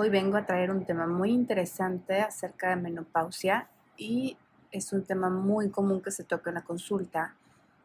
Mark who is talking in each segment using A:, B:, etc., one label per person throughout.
A: Hoy vengo a traer un tema muy interesante acerca de menopausia y es un tema muy común que se toca en la consulta,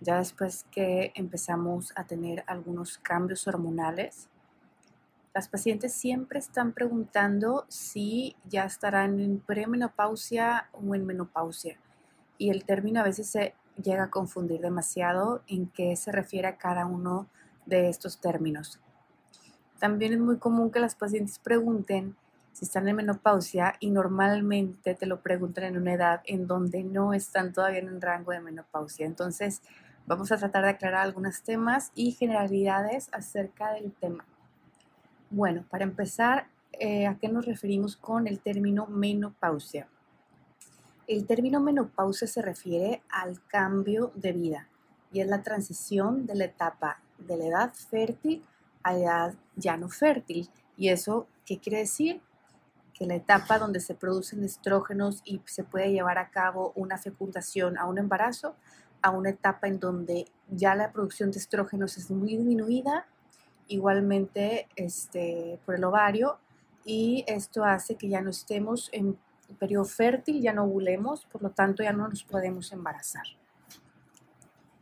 A: ya después que empezamos a tener algunos cambios hormonales. Las pacientes siempre están preguntando si ya estarán en premenopausia o en menopausia y el término a veces se llega a confundir demasiado en qué se refiere a cada uno de estos términos. También es muy común que las pacientes pregunten si están en menopausia y normalmente te lo preguntan en una edad en donde no están todavía en un rango de menopausia. Entonces, vamos a tratar de aclarar algunos temas y generalidades acerca del tema. Bueno, para empezar, eh, ¿a qué nos referimos con el término menopausia? El término menopausia se refiere al cambio de vida y es la transición de la etapa de la edad fértil a edad ya no fértil. ¿Y eso qué quiere decir? Que la etapa donde se producen estrógenos y se puede llevar a cabo una fecundación a un embarazo, a una etapa en donde ya la producción de estrógenos es muy disminuida, igualmente este, por el ovario, y esto hace que ya no estemos en periodo fértil, ya no ovulemos, por lo tanto ya no nos podemos embarazar.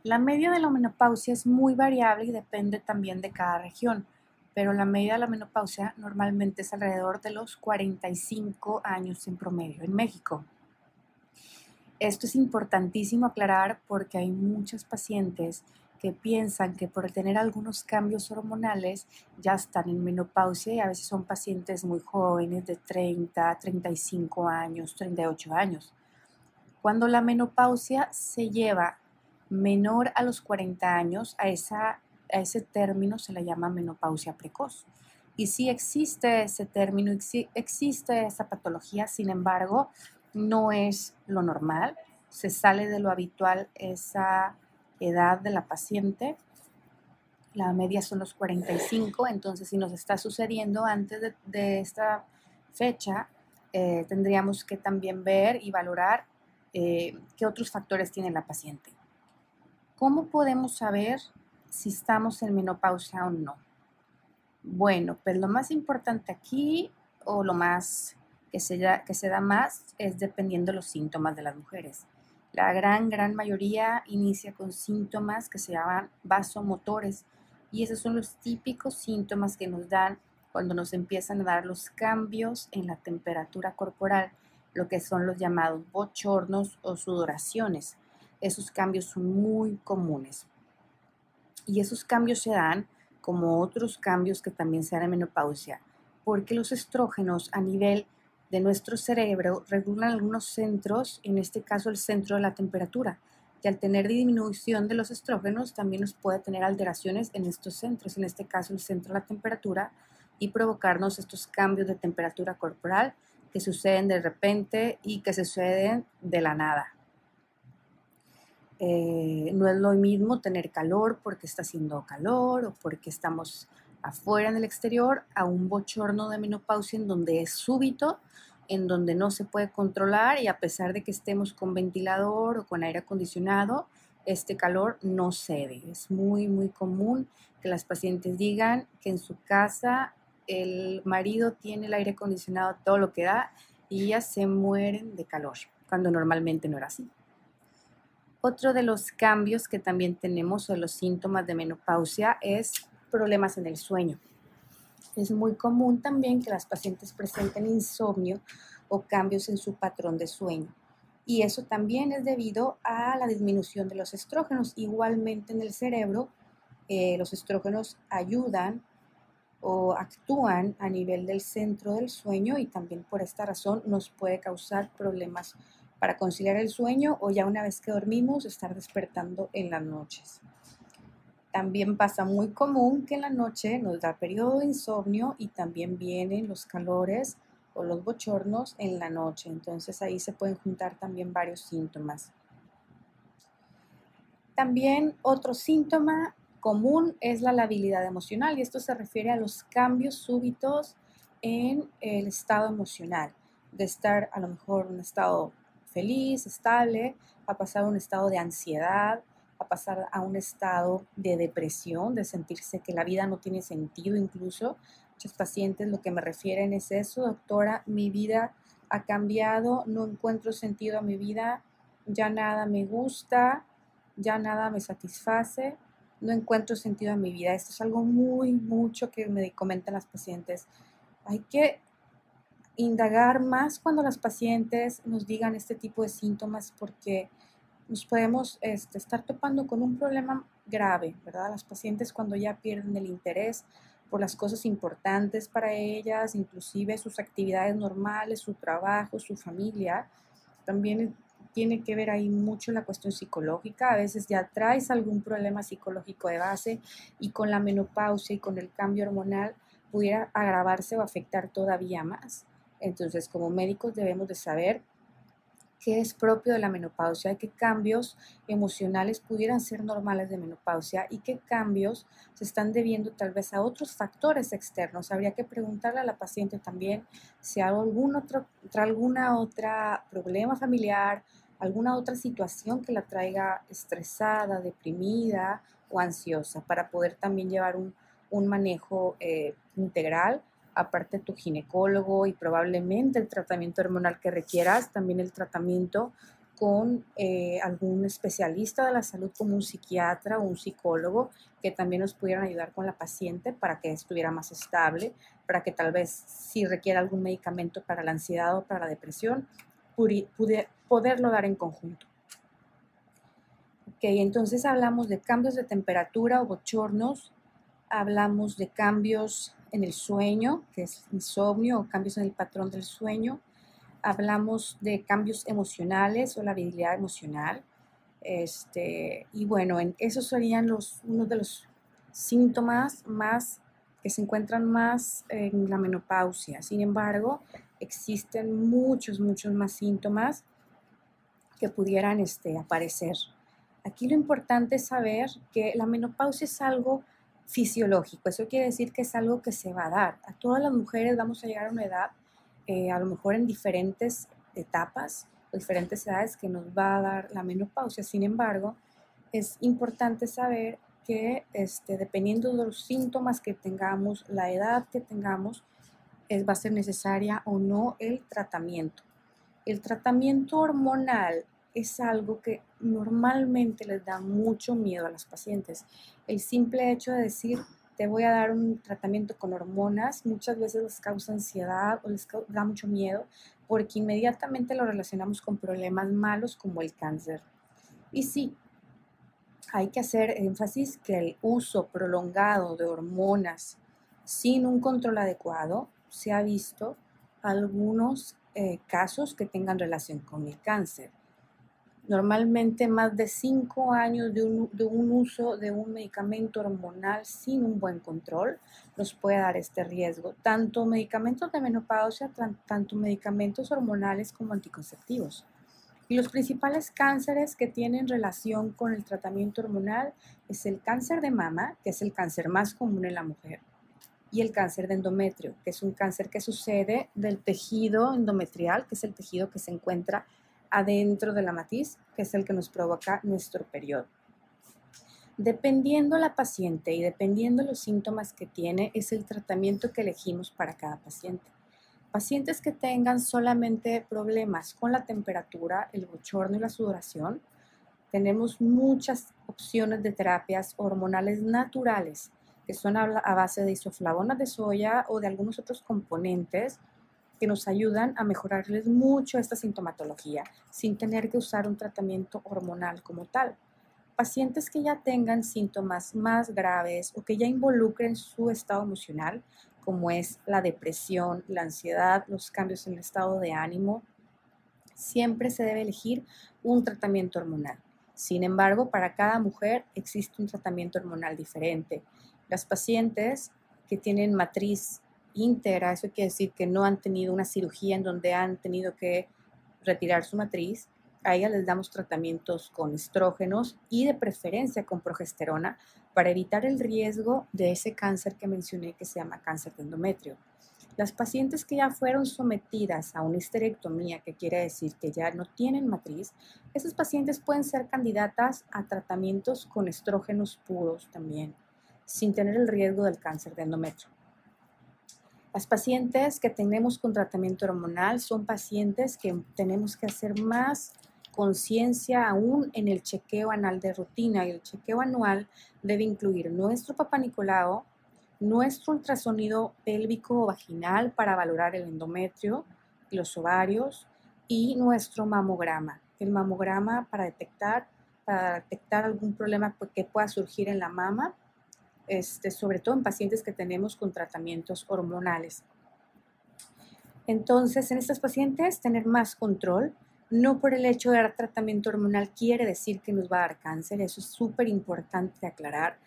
A: La media de la menopausia es muy variable y depende también de cada región, pero la media de la menopausia normalmente es alrededor de los 45 años en promedio en México. Esto es importantísimo aclarar porque hay muchas pacientes que piensan que por tener algunos cambios hormonales ya están en menopausia y a veces son pacientes muy jóvenes de 30, 35 años, 38 años. Cuando la menopausia se lleva menor a los 40 años, a, esa, a ese término se le llama menopausia precoz. Y sí existe ese término, existe esa patología, sin embargo, no es lo normal, se sale de lo habitual esa edad de la paciente. La media son los 45, entonces si nos está sucediendo antes de, esta fecha, eh, tendríamos que también ver y valorar eh, qué otros factores tiene la paciente. ¿Cómo podemos saber si estamos en menopausia o no? Bueno, pues lo más importante aquí o lo más que se, da, que se da más es dependiendo de los síntomas de las mujeres. La gran, gran mayoría inicia con síntomas que se llaman vasomotores y esos son los típicos síntomas que nos dan cuando nos empiezan a dar los cambios en la temperatura corporal, lo que son los llamados bochornos o sudoraciones esos cambios son muy comunes. Y esos cambios se dan como otros cambios que también se dan en menopausia, porque los estrógenos a nivel de nuestro cerebro regulan algunos centros, en este caso el centro de la temperatura, que al tener disminución de los estrógenos también nos puede tener alteraciones en estos centros, en este caso el centro de la temperatura, y provocarnos estos cambios de temperatura corporal que suceden de repente y que suceden de la nada. Eh, no es lo mismo tener calor porque está haciendo calor o porque estamos afuera en el exterior a un bochorno de menopausia en donde es súbito, en donde no se puede controlar y a pesar de que estemos con ventilador o con aire acondicionado, este calor no cede. Es muy, muy común que las pacientes digan que en su casa el marido tiene el aire acondicionado todo lo que da y ellas se mueren de calor, cuando normalmente no era así. Otro de los cambios que también tenemos o los síntomas de menopausia es problemas en el sueño. Es muy común también que las pacientes presenten insomnio o cambios en su patrón de sueño. Y eso también es debido a la disminución de los estrógenos. Igualmente en el cerebro, eh, los estrógenos ayudan o actúan a nivel del centro del sueño y también por esta razón nos puede causar problemas para conciliar el sueño o ya una vez que dormimos estar despertando en las noches. También pasa muy común que en la noche nos da periodo de insomnio y también vienen los calores
B: o los bochornos en la noche. Entonces ahí se pueden juntar también varios síntomas. También otro síntoma común es la labilidad emocional y esto se refiere a los cambios súbitos en el estado emocional, de estar a lo mejor en un estado feliz, estable, a pasar a un estado de ansiedad, a pasar a un estado de depresión, de sentirse que la vida no tiene sentido incluso. Muchos pacientes lo que me refieren es eso, doctora, mi vida ha cambiado, no encuentro sentido a mi vida, ya nada me gusta, ya nada me satisface, no encuentro sentido en mi vida. Esto es algo muy, mucho que me comentan las pacientes. Hay que indagar más cuando las pacientes nos digan este tipo de síntomas porque nos podemos este, estar topando con un problema grave, ¿verdad? Las pacientes cuando ya pierden el interés por las cosas importantes para ellas, inclusive sus actividades normales, su trabajo, su familia, también tiene que ver ahí mucho la cuestión psicológica. A veces ya traes algún problema psicológico de base y con la menopausia y con el cambio hormonal pudiera agravarse o afectar todavía más. Entonces, como médicos debemos de saber qué es propio de la menopausia, qué cambios emocionales pudieran ser normales de menopausia y qué cambios se están debiendo tal vez a otros factores externos. Habría que preguntarle a la paciente también si hay algún otro, alguna otra problema familiar, alguna otra situación que la traiga estresada, deprimida o ansiosa para poder también llevar un, manejo eh, integral aparte tu ginecólogo y probablemente el tratamiento hormonal que requieras, también el tratamiento con eh, algún especialista de la salud como un psiquiatra o un psicólogo que también nos pudieran ayudar con la paciente para que estuviera más estable, para que tal vez si requiera algún medicamento para la ansiedad o para la depresión, poderlo dar en conjunto. Ok, entonces hablamos de cambios de temperatura o bochornos, hablamos de cambios en el sueño, que es insomnio o cambios en el patrón del sueño. Hablamos de cambios emocionales o la habilidad emocional. Este, y bueno, en, esos serían los, uno de los síntomas más que se encuentran más en la menopausia. Sin embargo, existen muchos, muchos más síntomas que pudieran este, aparecer. Aquí lo importante es saber que la menopausia es algo fisiológico. Eso quiere decir que es algo que se va a dar. A todas las mujeres vamos a llegar a una edad, eh, a lo mejor en diferentes etapas diferentes edades que nos va a dar la menopausia. Sin embargo, es importante saber que este, dependiendo de los síntomas que tengamos, la edad que tengamos, es, va a ser necesaria o no el tratamiento. El tratamiento hormonal es algo que normalmente les da mucho miedo a las pacientes. El simple hecho de decir, te voy a dar un tratamiento con hormonas, muchas veces les causa ansiedad o les da mucho miedo porque inmediatamente lo relacionamos con problemas malos como el cáncer. Y sí, hay que hacer énfasis que el uso prolongado de hormonas sin un control adecuado se ha visto algunos eh, casos que tengan relación con el cáncer. Normalmente más de cinco años de un, uso de un medicamento hormonal sin un buen control nos puede dar este riesgo, tanto medicamentos de menopausia, tanto medicamentos hormonales como anticonceptivos. Y los principales cánceres que tienen relación con el tratamiento hormonal es el cáncer de mama, que es el cáncer más común en la mujer, y el cáncer de endometrio, que es un cáncer que sucede del tejido endometrial, que es el tejido que se encuentra adentro de la matiz, que es el que nos provoca nuestro periodo. Dependiendo la paciente y dependiendo los síntomas que tiene, es el tratamiento que elegimos para cada paciente. Pacientes que tengan solamente problemas con la temperatura, el bochorno y la sudoración, tenemos muchas opciones de terapias hormonales naturales que son a base de isoflavonas de soya o de algunos otros componentes que nos ayudan a mejorarles mucho esta sintomatología sin tener que usar un tratamiento hormonal como tal. Pacientes que ya tengan síntomas más graves o que ya involucren su estado emocional, como es la depresión, la ansiedad, los cambios en el estado de ánimo, siempre se debe elegir un tratamiento hormonal. Sin embargo, para cada mujer existe un tratamiento hormonal diferente. Las pacientes que tienen matriz íntegra, eso quiere decir que no han tenido una cirugía en donde han tenido que retirar su matriz, a ellas les damos tratamientos con estrógenos y de preferencia con progesterona para evitar el riesgo de ese cáncer que mencioné que se llama cáncer de endometrio. Las pacientes que ya fueron sometidas a una histerectomía, que quiere decir que ya no tienen matriz, esas pacientes pueden ser candidatas a tratamientos con estrógenos puros también, sin tener el riesgo del cáncer de endometrio. Las pacientes que tenemos con tratamiento hormonal son pacientes que tenemos que hacer más conciencia aún en el chequeo anal de rutina y el chequeo anual debe incluir nuestro papá Nicolau, nuestro ultrasonido pélvico o vaginal para valorar el endometrio, los ovarios y nuestro mamograma. El mamograma para detectar, para detectar algún problema que pueda surgir en la mama, este, sobre todo en pacientes que tenemos con tratamientos hormonales. Entonces, en estas pacientes, tener más control, no por el hecho de dar tratamiento hormonal quiere decir que nos va a dar cáncer, eso es súper importante aclarar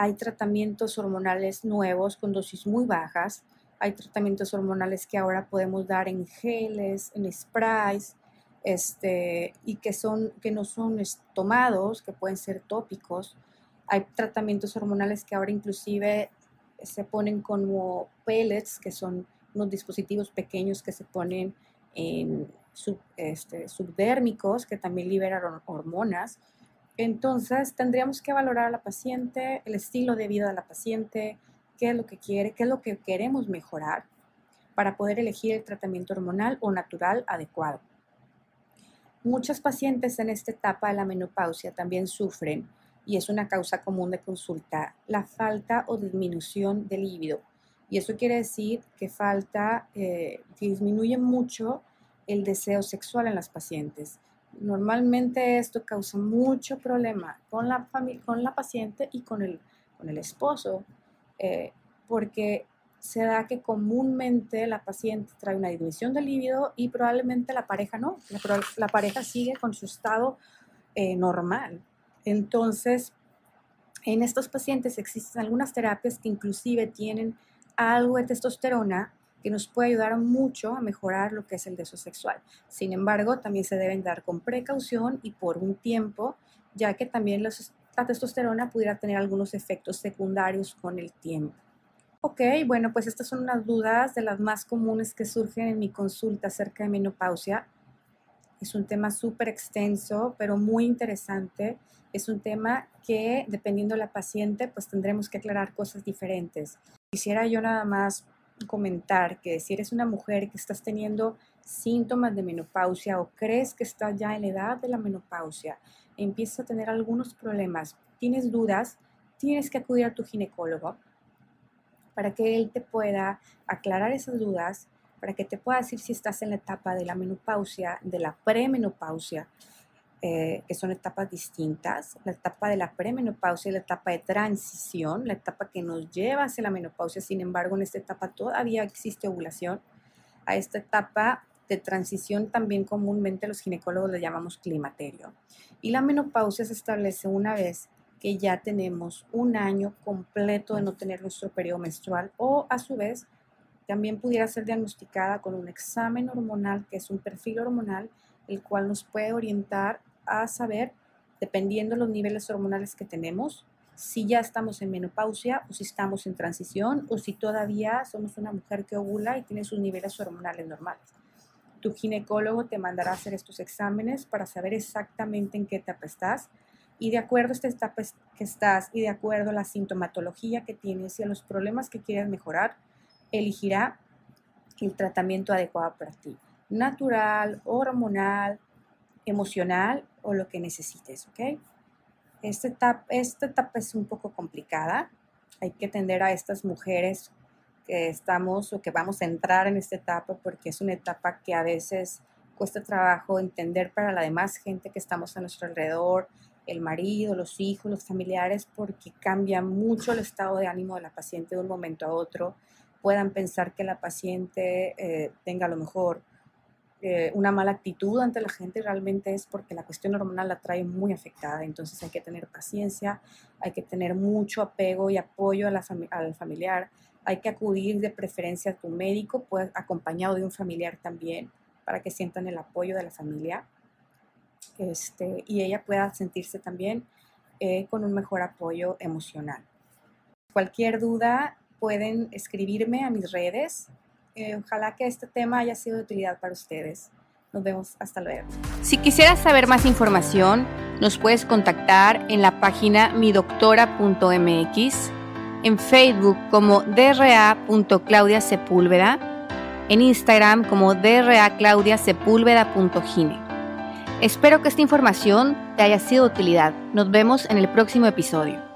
B: hay tratamientos hormonales nuevos con dosis muy bajas, hay tratamientos hormonales que ahora podemos dar en geles, en sprays, este, y que, son, que no son tomados, que pueden ser tópicos. Hay tratamientos hormonales que ahora inclusive se ponen como pellets, que son unos dispositivos pequeños que se ponen en este, subdérmicos, que también liberan hormonas. Entonces, tendríamos que valorar a la paciente, el estilo de vida de la paciente, qué es lo que quiere, qué es lo que queremos mejorar para poder elegir el tratamiento hormonal o natural adecuado. Muchas pacientes en esta etapa de la menopausia también sufren, y es una causa común de consulta, la falta o disminución del líbido. Y eso quiere decir que falta, eh, que disminuye mucho el deseo sexual en las pacientes. Normalmente esto causa mucho problema con la, con la paciente y con el, con el esposo, eh, porque se da que comúnmente la paciente trae una disminución del líbido y probablemente la pareja no, la, pareja sigue con su estado eh, normal. Entonces, en estos pacientes existen algunas terapias que inclusive tienen algo de testosterona que nos puede ayudar mucho a mejorar lo que es el deseo sexual. Sin embargo, también se deben dar con precaución y por un tiempo, ya que también la testosterona pudiera tener algunos efectos secundarios con el tiempo. Ok, bueno, pues estas son unas dudas de las más comunes que surgen en mi consulta acerca de menopausia. Es un tema súper extenso, pero muy interesante. Es un tema que, dependiendo de la paciente, pues tendremos que aclarar cosas diferentes. Quisiera yo nada más comentar que si eres una mujer que estás teniendo síntomas de menopausia o crees que estás ya en la edad de la menopausia, empiezas a tener algunos problemas, tienes dudas, tienes que acudir a tu ginecólogo para que él te pueda aclarar esas dudas, para que te pueda decir si estás en la etapa de la menopausia, de la premenopausia, eh, que son etapas distintas, la etapa de la premenopausia y la etapa de transición, la etapa que nos lleva hacia la menopausia, sin embargo en esta etapa todavía existe ovulación. A esta etapa de transición también comúnmente los ginecólogos le llamamos climaterio. Y la menopausia se establece una vez que ya tenemos un año completo de no tener nuestro periodo menstrual o a su vez también pudiera ser diagnosticada con un examen hormonal que es un perfil hormonal el cual nos puede orientar a saber, dependiendo de los niveles hormonales que tenemos, si ya estamos en menopausia o si estamos en transición o si todavía somos una mujer que ovula y tiene sus niveles hormonales normales. Tu ginecólogo te mandará a hacer estos exámenes para saber exactamente en qué etapa estás y de acuerdo a esta etapa que estás y de acuerdo a la sintomatología que tienes y a los problemas que quieres mejorar, elegirá el tratamiento adecuado para ti. Natural, hormonal, emocional o lo que necesites, ¿ok? Esta etapa, esta etapa es un poco complicada. Hay que atender a estas mujeres que estamos o que vamos a entrar en esta etapa porque es una etapa que a veces cuesta trabajo entender para la demás gente que estamos a nuestro alrededor, el marido, los hijos, los familiares, porque cambia mucho el estado de ánimo de la paciente de un momento a otro. Puedan pensar que la paciente eh, tenga a lo mejor eh, una mala actitud ante la gente realmente es porque la cuestión hormonal la trae muy afectada. Entonces hay que tener paciencia, hay que tener mucho apego y apoyo a la al familiar, Hay que acudir de preferencia a tu médico, pues acompañado de un familiar también, para que sientan el apoyo de la familia este, y ella pueda sentirse también eh, con un mejor apoyo emocional. Cualquier duda pueden escribirme a mis redes. Eh, ojalá que este tema haya sido de utilidad para ustedes. Nos vemos hasta luego.
A: Si quisieras saber más información, nos puedes contactar en la página midoctora.mx, en Facebook como dra.claudiasepúlveda, en Instagram como draclaudiasepúlveda.gine. Espero que esta información te haya sido de utilidad. Nos vemos en el próximo episodio.